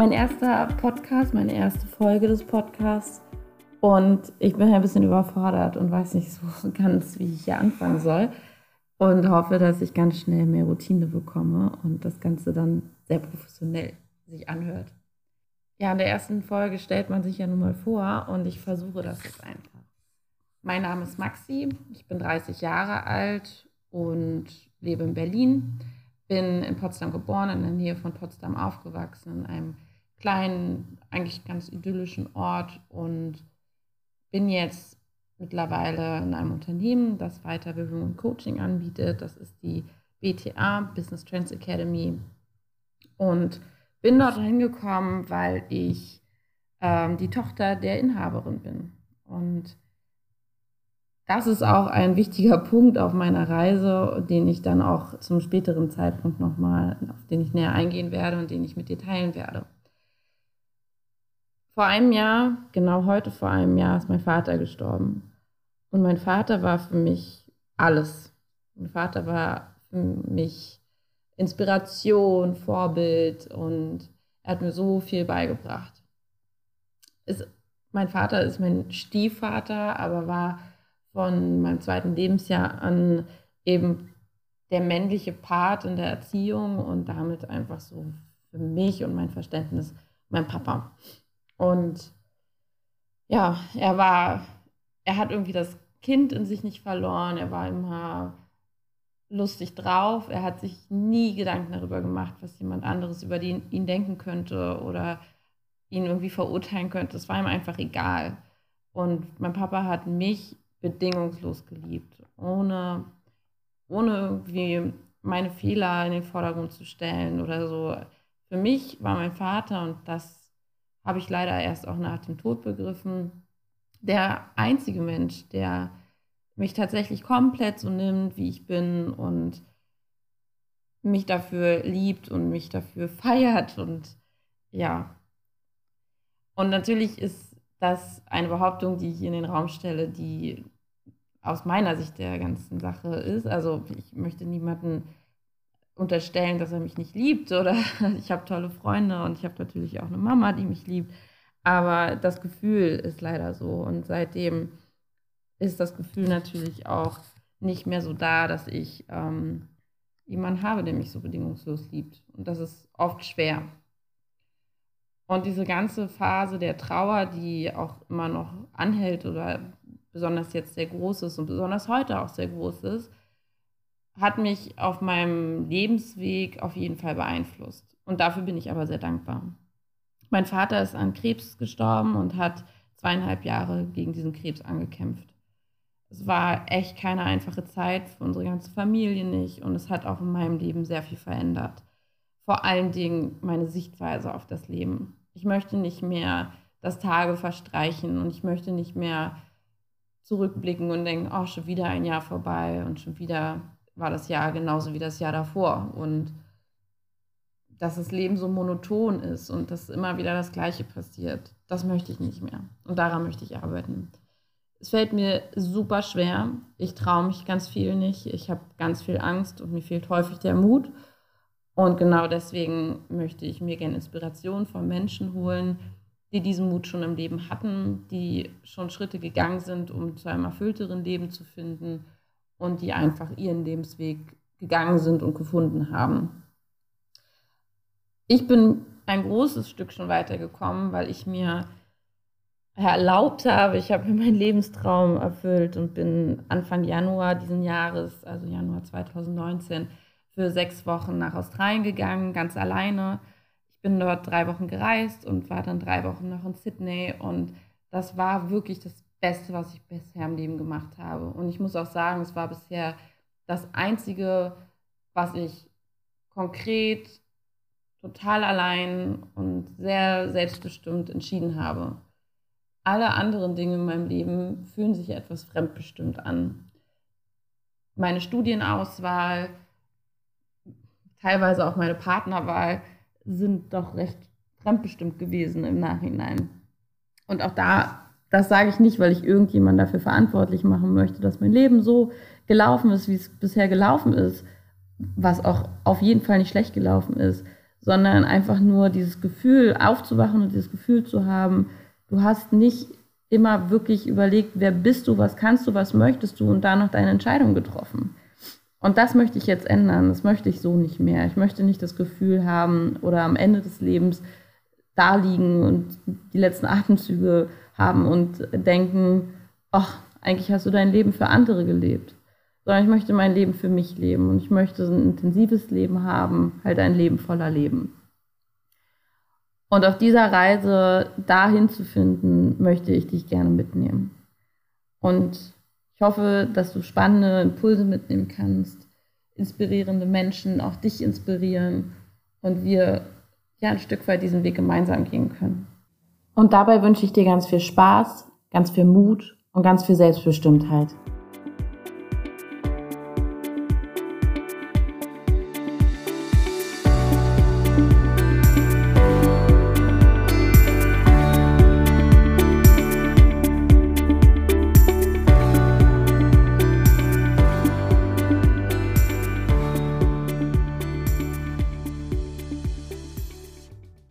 mein erster Podcast, meine erste Folge des Podcasts. Und ich bin ein bisschen überfordert und weiß nicht so ganz, wie ich hier anfangen soll. Und hoffe, dass ich ganz schnell mehr Routine bekomme und das Ganze dann sehr professionell sich anhört. Ja, in der ersten Folge stellt man sich ja nun mal vor und ich versuche das jetzt einfach. Mein Name ist Maxi, ich bin 30 Jahre alt und lebe in Berlin. Bin in Potsdam geboren, in der Nähe von Potsdam aufgewachsen, in einem kleinen, eigentlich ganz idyllischen Ort und bin jetzt mittlerweile in einem Unternehmen, das Weiterbildung und Coaching anbietet. Das ist die BTA, Business Trends Academy. Und bin dort hingekommen, weil ich ähm, die Tochter der Inhaberin bin. Und das ist auch ein wichtiger Punkt auf meiner Reise, den ich dann auch zum späteren Zeitpunkt nochmal, auf den ich näher eingehen werde und den ich mit dir teilen werde. Vor einem Jahr, genau heute vor einem Jahr, ist mein Vater gestorben. Und mein Vater war für mich alles. Mein Vater war für mich Inspiration, Vorbild und er hat mir so viel beigebracht. Ist, mein Vater ist mein Stiefvater, aber war von meinem zweiten Lebensjahr an eben der männliche Part in der Erziehung und damit einfach so für mich und mein Verständnis mein Papa. Und ja, er war, er hat irgendwie das Kind in sich nicht verloren, er war immer lustig drauf. Er hat sich nie Gedanken darüber gemacht, was jemand anderes über den, ihn denken könnte oder ihn irgendwie verurteilen könnte. Es war ihm einfach egal. Und mein Papa hat mich bedingungslos geliebt, ohne, ohne irgendwie meine Fehler in den Vordergrund zu stellen oder so. Für mich war mein Vater, und das habe ich leider erst auch nach dem Tod begriffen, der einzige Mensch, der mich tatsächlich komplett so nimmt, wie ich bin und mich dafür liebt und mich dafür feiert und ja. Und natürlich ist das eine Behauptung, die ich in den Raum stelle, die aus meiner Sicht der ganzen Sache ist. Also ich möchte niemanden unterstellen, dass er mich nicht liebt oder ich habe tolle Freunde und ich habe natürlich auch eine Mama, die mich liebt. Aber das Gefühl ist leider so und seitdem ist das Gefühl natürlich auch nicht mehr so da, dass ich ähm, jemanden habe, der mich so bedingungslos liebt. Und das ist oft schwer. Und diese ganze Phase der Trauer, die auch immer noch anhält oder besonders jetzt sehr groß ist und besonders heute auch sehr groß ist, hat mich auf meinem Lebensweg auf jeden Fall beeinflusst. Und dafür bin ich aber sehr dankbar. Mein Vater ist an Krebs gestorben und hat zweieinhalb Jahre gegen diesen Krebs angekämpft es war echt keine einfache Zeit für unsere ganze Familie nicht und es hat auch in meinem Leben sehr viel verändert. Vor allen Dingen meine Sichtweise auf das Leben. Ich möchte nicht mehr das Tage verstreichen und ich möchte nicht mehr zurückblicken und denken, oh, schon wieder ein Jahr vorbei und schon wieder war das Jahr genauso wie das Jahr davor und dass das Leben so monoton ist und dass immer wieder das Gleiche passiert. Das möchte ich nicht mehr und daran möchte ich arbeiten es fällt mir super schwer. Ich traue mich ganz viel nicht. Ich habe ganz viel Angst und mir fehlt häufig der Mut. Und genau deswegen möchte ich mir gerne Inspiration von Menschen holen, die diesen Mut schon im Leben hatten, die schon Schritte gegangen sind, um zu einem erfüllteren Leben zu finden und die einfach ihren Lebensweg gegangen sind und gefunden haben. Ich bin ein großes Stück schon weitergekommen, weil ich mir erlaubt habe. Ich habe mir meinen Lebenstraum erfüllt und bin Anfang Januar diesen Jahres, also Januar 2019, für sechs Wochen nach Australien gegangen, ganz alleine. Ich bin dort drei Wochen gereist und war dann drei Wochen noch in Sydney und das war wirklich das Beste, was ich bisher im Leben gemacht habe. Und ich muss auch sagen, es war bisher das Einzige, was ich konkret, total allein und sehr selbstbestimmt entschieden habe alle anderen Dinge in meinem Leben fühlen sich etwas fremdbestimmt an. Meine Studienauswahl, teilweise auch meine Partnerwahl sind doch recht fremdbestimmt gewesen im Nachhinein. Und auch da, das sage ich nicht, weil ich irgendjemand dafür verantwortlich machen möchte, dass mein Leben so gelaufen ist, wie es bisher gelaufen ist, was auch auf jeden Fall nicht schlecht gelaufen ist, sondern einfach nur dieses Gefühl aufzuwachen und dieses Gefühl zu haben, du hast nicht immer wirklich überlegt, wer bist du, was kannst du, was möchtest du und da noch deine Entscheidung getroffen. Und das möchte ich jetzt ändern. Das möchte ich so nicht mehr. Ich möchte nicht das Gefühl haben oder am Ende des Lebens da liegen und die letzten Atemzüge haben und denken, ach, eigentlich hast du dein Leben für andere gelebt. Sondern ich möchte mein Leben für mich leben und ich möchte ein intensives Leben haben, halt ein Leben voller Leben. Und auf dieser Reise dahin zu finden, möchte ich dich gerne mitnehmen. Und ich hoffe, dass du spannende Impulse mitnehmen kannst, inspirierende Menschen auch dich inspirieren und wir ja ein Stück weit diesen Weg gemeinsam gehen können. Und dabei wünsche ich dir ganz viel Spaß, ganz viel Mut und ganz viel Selbstbestimmtheit.